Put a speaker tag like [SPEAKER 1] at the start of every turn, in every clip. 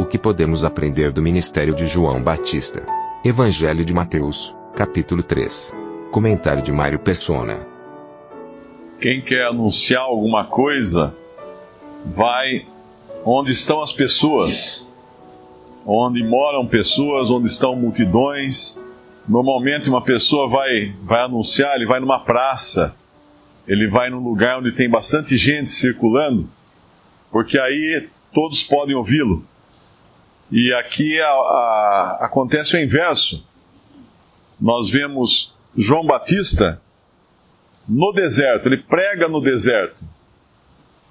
[SPEAKER 1] O que podemos aprender do ministério de João Batista? Evangelho de Mateus, capítulo 3. Comentário de Mário Persona.
[SPEAKER 2] Quem quer anunciar alguma coisa, vai onde estão as pessoas, onde moram pessoas, onde estão multidões. Normalmente uma pessoa vai, vai anunciar, ele vai numa praça, ele vai num lugar onde tem bastante gente circulando, porque aí todos podem ouvi-lo. E aqui a, a, acontece o inverso. Nós vemos João Batista no deserto, ele prega no deserto.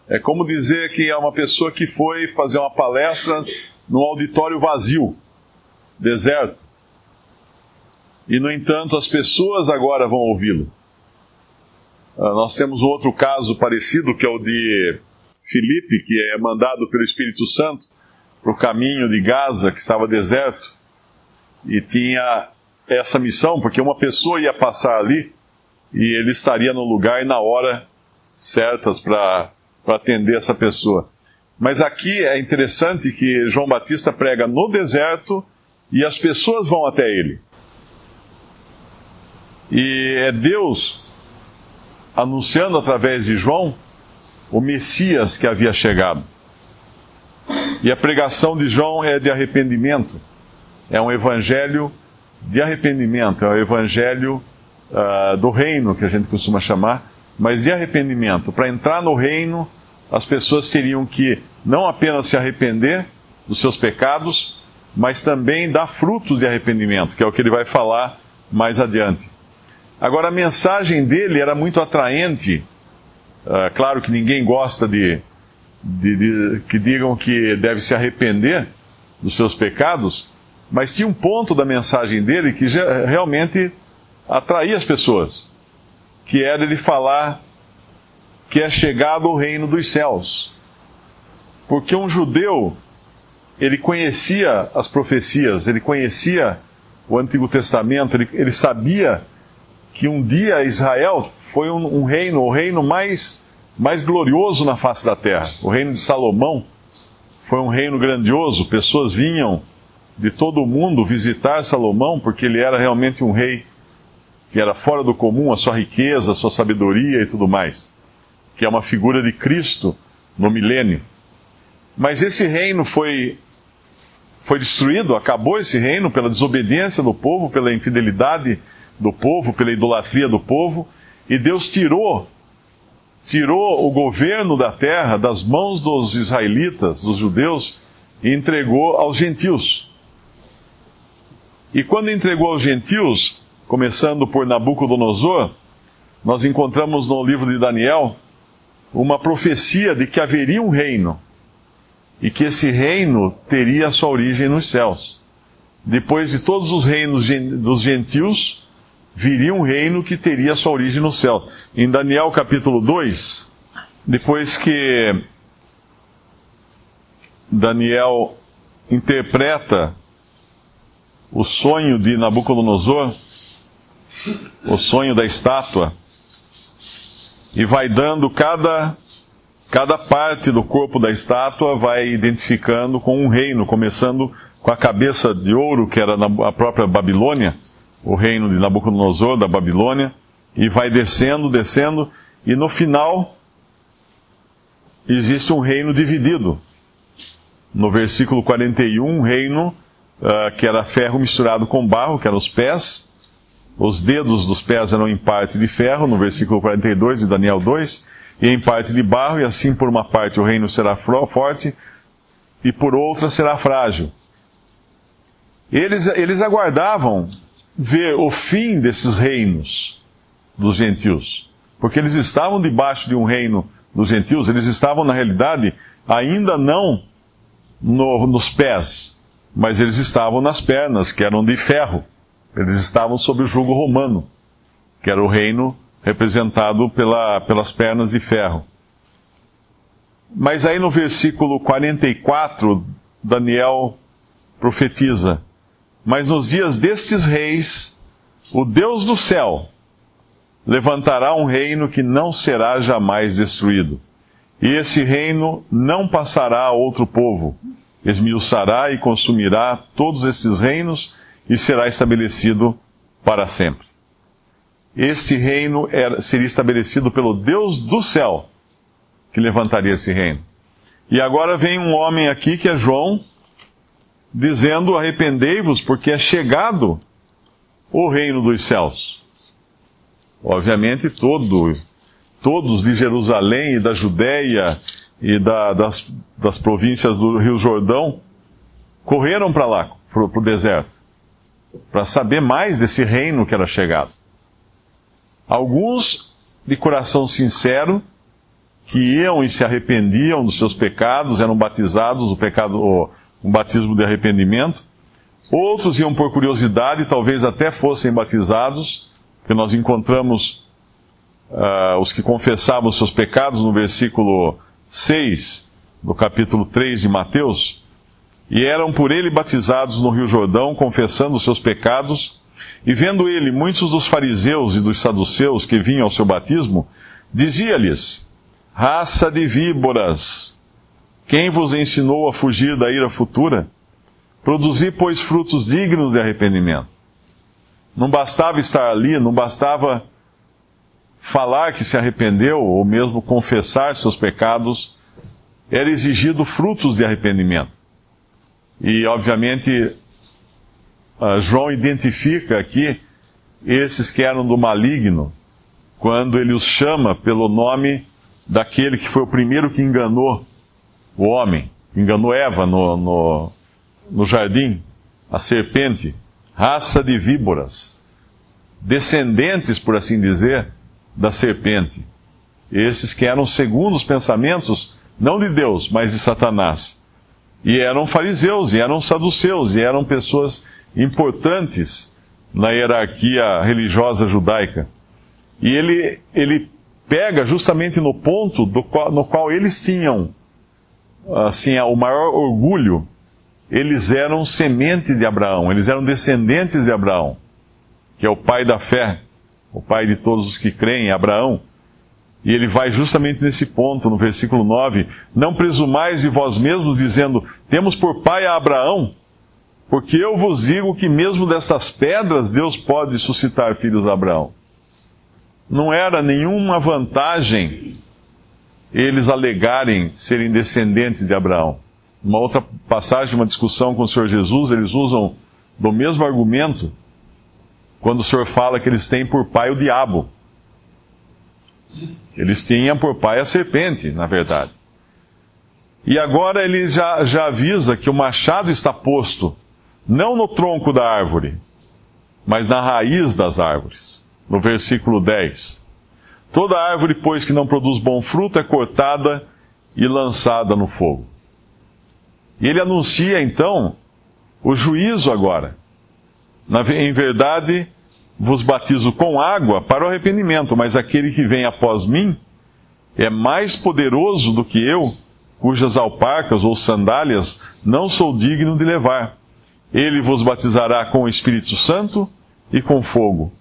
[SPEAKER 2] É como dizer que é uma pessoa que foi fazer uma palestra num auditório vazio, deserto. E, no entanto, as pessoas agora vão ouvi-lo. Uh, nós temos um outro caso parecido, que é o de Filipe, que é mandado pelo Espírito Santo para o caminho de Gaza, que estava deserto, e tinha essa missão, porque uma pessoa ia passar ali e ele estaria no lugar e na hora certas para atender essa pessoa. Mas aqui é interessante que João Batista prega no deserto e as pessoas vão até ele. E é Deus anunciando através de João o Messias que havia chegado. E a pregação de João é de arrependimento. É um evangelho de arrependimento, é o evangelho uh, do reino, que a gente costuma chamar, mas de arrependimento. Para entrar no reino, as pessoas teriam que não apenas se arrepender dos seus pecados, mas também dar frutos de arrependimento, que é o que ele vai falar mais adiante. Agora, a mensagem dele era muito atraente. Uh, claro que ninguém gosta de, de, de, que digam que deve se arrepender dos seus pecados, mas tinha um ponto da mensagem dele que realmente atraía as pessoas, que era ele falar que é chegado o reino dos céus. Porque um judeu, ele conhecia as profecias, ele conhecia o Antigo Testamento, ele, ele sabia que um dia Israel foi um, um reino, o reino mais, mais glorioso na face da terra. O reino de Salomão foi um reino grandioso, pessoas vinham de todo o mundo visitar Salomão, porque ele era realmente um rei que era fora do comum, a sua riqueza, a sua sabedoria e tudo mais, que é uma figura de Cristo no milênio. Mas esse reino foi foi destruído, acabou esse reino pela desobediência do povo, pela infidelidade do povo, pela idolatria do povo, e Deus tirou tirou o governo da terra das mãos dos israelitas, dos judeus, e entregou aos gentios. E quando entregou aos gentios, começando por Nabucodonosor, nós encontramos no livro de Daniel uma profecia de que haveria um reino e que esse reino teria sua origem nos céus. Depois de todos os reinos dos gentios, viria um reino que teria sua origem no céu. Em Daniel capítulo 2, depois que Daniel interpreta o sonho de Nabucodonosor, o sonho da estátua, e vai dando cada, cada parte do corpo da estátua, vai identificando com um reino, começando com a cabeça de ouro, que era a própria Babilônia, o reino de Nabucodonosor, da Babilônia, e vai descendo, descendo, e no final existe um reino dividido. No versículo 41, um reino uh, que era ferro misturado com barro, que eram os pés. Os dedos dos pés eram em parte de ferro, no versículo 42 de Daniel 2, e em parte de barro, e assim por uma parte o reino será forte, e por outra será frágil. Eles, eles aguardavam ver o fim desses reinos dos gentios, porque eles estavam debaixo de um reino dos gentios, eles estavam, na realidade, ainda não no, nos pés, mas eles estavam nas pernas, que eram de ferro. Eles estavam sob o jugo romano, que era o reino representado pela, pelas pernas de ferro. Mas aí no versículo 44, Daniel profetiza: Mas nos dias destes reis, o Deus do céu levantará um reino que não será jamais destruído. E esse reino não passará a outro povo. Esmiuçará e consumirá todos esses reinos e será estabelecido para sempre. Este reino era, seria estabelecido pelo Deus do céu, que levantaria esse reino. E agora vem um homem aqui, que é João, dizendo: Arrependei-vos, porque é chegado o reino dos céus. Obviamente, todo, todos de Jerusalém e da Judéia e da, das, das províncias do Rio Jordão correram para lá, para o deserto, para saber mais desse reino que era chegado. Alguns de coração sincero, que iam e se arrependiam dos seus pecados, eram batizados, o pecado, um batismo de arrependimento. Outros iam por curiosidade, talvez até fossem batizados, porque nós encontramos uh, os que confessavam seus pecados no versículo 6 do capítulo 3 de Mateus, e eram por ele batizados no Rio Jordão, confessando seus pecados, e vendo ele muitos dos fariseus e dos saduceus que vinham ao seu batismo, dizia-lhes: Raça de víboras, quem vos ensinou a fugir da ira futura? Produzi, pois, frutos dignos de arrependimento. Não bastava estar ali, não bastava falar que se arrependeu, ou mesmo confessar seus pecados, era exigido frutos de arrependimento. E, obviamente, uh, João identifica aqui esses que eram do maligno, quando ele os chama pelo nome daquele que foi o primeiro que enganou o homem, enganou Eva no, no, no jardim, a serpente, raça de víboras, descendentes, por assim dizer, da serpente. Esses que eram segundo os pensamentos, não de Deus, mas de Satanás. E eram fariseus, e eram saduceus, e eram pessoas importantes na hierarquia religiosa judaica. E ele, ele pega justamente no ponto qual, no qual eles tinham assim o maior orgulho. Eles eram semente de Abraão, eles eram descendentes de Abraão, que é o pai da fé, o pai de todos os que creem, Abraão. E ele vai justamente nesse ponto, no versículo 9: Não presumais de vós mesmos, dizendo: Temos por pai a Abraão, porque eu vos digo que mesmo destas pedras Deus pode suscitar filhos a Abraão. Não era nenhuma vantagem eles alegarem serem descendentes de Abraão. Uma outra passagem, uma discussão com o Senhor Jesus, eles usam do mesmo argumento quando o Senhor fala que eles têm por pai o diabo. Eles tinham por pai a serpente, na verdade. E agora ele já, já avisa que o machado está posto não no tronco da árvore, mas na raiz das árvores. No versículo 10. Toda árvore, pois, que não produz bom fruto é cortada e lançada no fogo. E ele anuncia então o juízo agora. Na, em verdade, vos batizo com água para o arrependimento, mas aquele que vem após mim é mais poderoso do que eu, cujas alparcas ou sandálias não sou digno de levar. Ele vos batizará com o Espírito Santo e com fogo.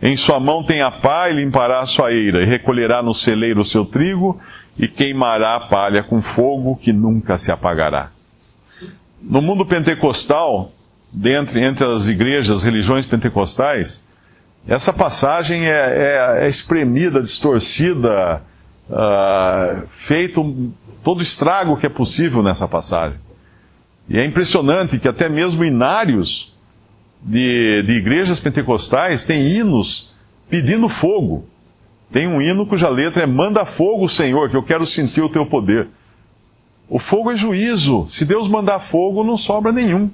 [SPEAKER 2] Em sua mão tem a pá e limpará a sua eira, e recolherá no celeiro o seu trigo, e queimará a palha com fogo que nunca se apagará. No mundo pentecostal, dentre, entre as igrejas, religiões pentecostais, essa passagem é, é, é espremida, distorcida, uh, feito todo estrago que é possível nessa passagem. E é impressionante que até mesmo inários de, de igrejas pentecostais têm hinos pedindo fogo. Tem um hino cuja letra é Manda fogo, Senhor, que eu quero sentir o teu poder. O fogo é juízo. Se Deus mandar fogo, não sobra nenhum.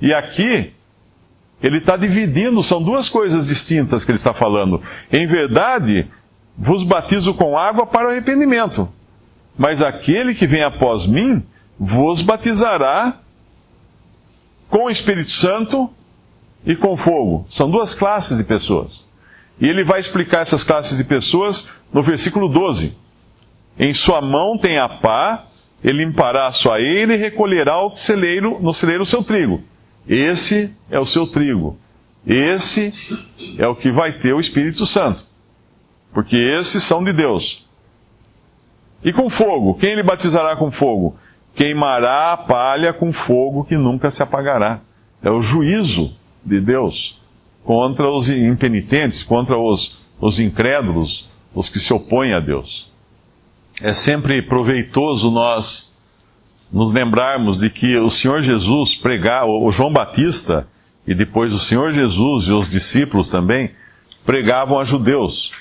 [SPEAKER 2] E aqui, ele está dividindo, são duas coisas distintas que ele está falando. Em verdade, vos batizo com água para arrependimento. Mas aquele que vem após mim vos batizará com o Espírito Santo e com fogo. São duas classes de pessoas. E ele vai explicar essas classes de pessoas no versículo 12. Em sua mão tem a pá, ele limpará a sua eira e recolherá o celeiro, no celeiro o seu trigo. Esse é o seu trigo. Esse é o que vai ter o Espírito Santo. Porque esses são de Deus. E com fogo, quem ele batizará com fogo? Queimará a palha com fogo que nunca se apagará. É o juízo de Deus contra os impenitentes, contra os, os incrédulos, os que se opõem a Deus. É sempre proveitoso nós nos lembrarmos de que o Senhor Jesus pregar, o João Batista, e depois o Senhor Jesus e os discípulos também, pregavam a judeus.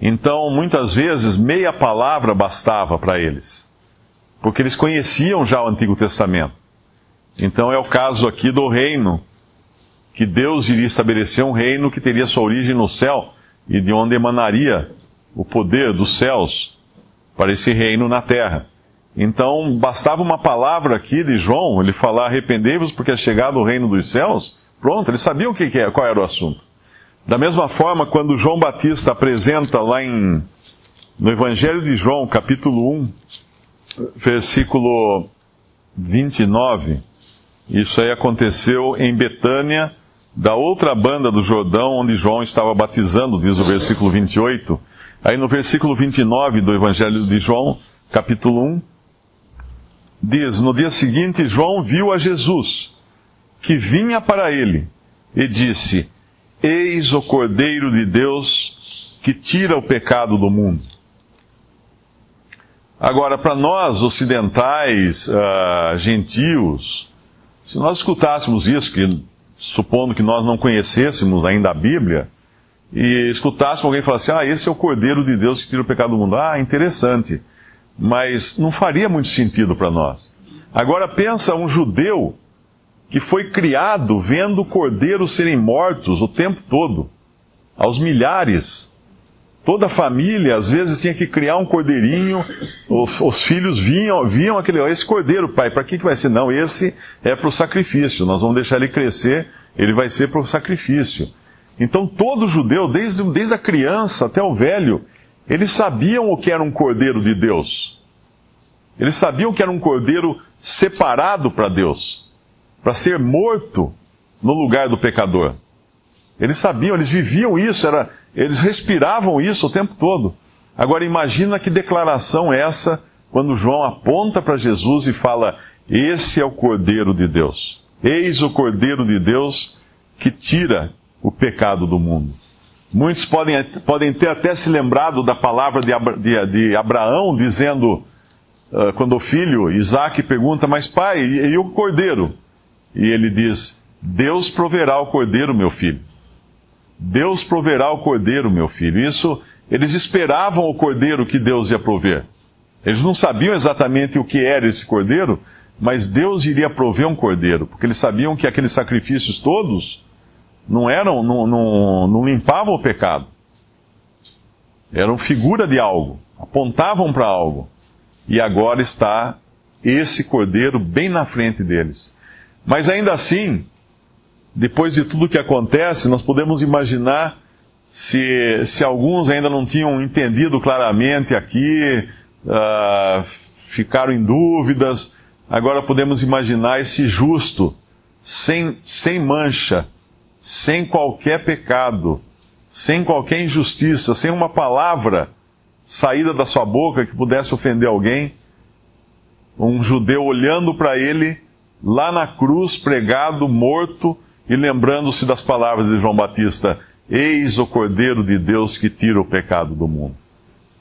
[SPEAKER 2] Então, muitas vezes, meia palavra bastava para eles, porque eles conheciam já o Antigo Testamento. Então, é o caso aqui do reino, que Deus iria estabelecer um reino que teria sua origem no céu e de onde emanaria o poder dos céus para esse reino na terra. Então, bastava uma palavra aqui de João, ele falar: arrependei-vos porque é chegado o reino dos céus. Pronto, eles sabiam o que, que é, qual era o assunto. Da mesma forma, quando João Batista apresenta lá em, no Evangelho de João, capítulo 1, versículo 29, isso aí aconteceu em Betânia, da outra banda do Jordão, onde João estava batizando, diz o versículo 28. Aí no versículo 29 do Evangelho de João, capítulo 1, diz: No dia seguinte, João viu a Jesus, que vinha para ele, e disse: Eis o Cordeiro de Deus que tira o pecado do mundo. Agora, para nós ocidentais, uh, gentios, se nós escutássemos isso, que, supondo que nós não conhecêssemos ainda a Bíblia, e escutássemos alguém falar assim: Ah, esse é o Cordeiro de Deus que tira o pecado do mundo. Ah, interessante mas não faria muito sentido para nós. Agora pensa um judeu que foi criado vendo cordeiros serem mortos o tempo todo, aos milhares. Toda a família, às vezes, tinha que criar um cordeirinho, os, os filhos vinham, viam aquele, esse cordeiro, pai, para que, que vai ser? Não, esse é para o sacrifício, nós vamos deixar ele crescer, ele vai ser para o sacrifício. Então todo judeu, desde, desde a criança até o velho, eles sabiam o que era um cordeiro de Deus. Eles sabiam que era um cordeiro separado para Deus, para ser morto no lugar do pecador. Eles sabiam, eles viviam isso, era, eles respiravam isso o tempo todo. Agora imagina que declaração é essa quando João aponta para Jesus e fala: Esse é o Cordeiro de Deus. Eis o Cordeiro de Deus que tira o pecado do mundo. Muitos podem, podem ter até se lembrado da palavra de, Abra, de, de Abraão, dizendo, uh, quando o filho Isaac pergunta, mas pai, e, e o cordeiro? E ele diz: Deus proverá o cordeiro, meu filho. Deus proverá o cordeiro, meu filho. Isso, eles esperavam o cordeiro que Deus ia prover. Eles não sabiam exatamente o que era esse cordeiro, mas Deus iria prover um cordeiro, porque eles sabiam que aqueles sacrifícios todos não eram, não, não, não limpavam o pecado. Eram figura de algo, apontavam para algo. E agora está esse cordeiro bem na frente deles. Mas ainda assim, depois de tudo que acontece, nós podemos imaginar se, se alguns ainda não tinham entendido claramente aqui, uh, ficaram em dúvidas, agora podemos imaginar esse justo, sem, sem mancha, sem qualquer pecado, sem qualquer injustiça, sem uma palavra saída da sua boca que pudesse ofender alguém. Um judeu olhando para ele lá na cruz, pregado, morto, e lembrando-se das palavras de João Batista: Eis o Cordeiro de Deus que tira o pecado do mundo.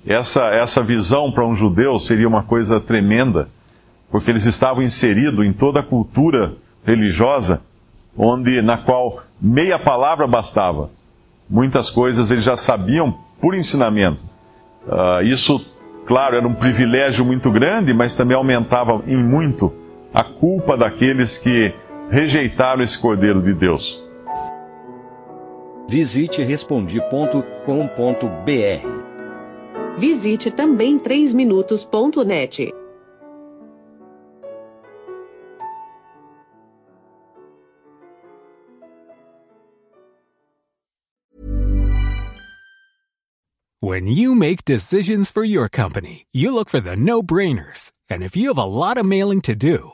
[SPEAKER 2] Essa, essa visão para um judeu seria uma coisa tremenda, porque eles estavam inseridos em toda a cultura religiosa, onde na qual meia palavra bastava. Muitas coisas eles já sabiam por ensinamento. Uh, isso, claro, era um privilégio muito grande, mas também aumentava em muito a culpa daqueles que rejeitaram esse Cordeiro de Deus.
[SPEAKER 3] Visite Respondi.com.br Visite também 3minutos.net.
[SPEAKER 4] When you make decisions for your company, you look for the no-brainers. And if you have a lot of mailing to do,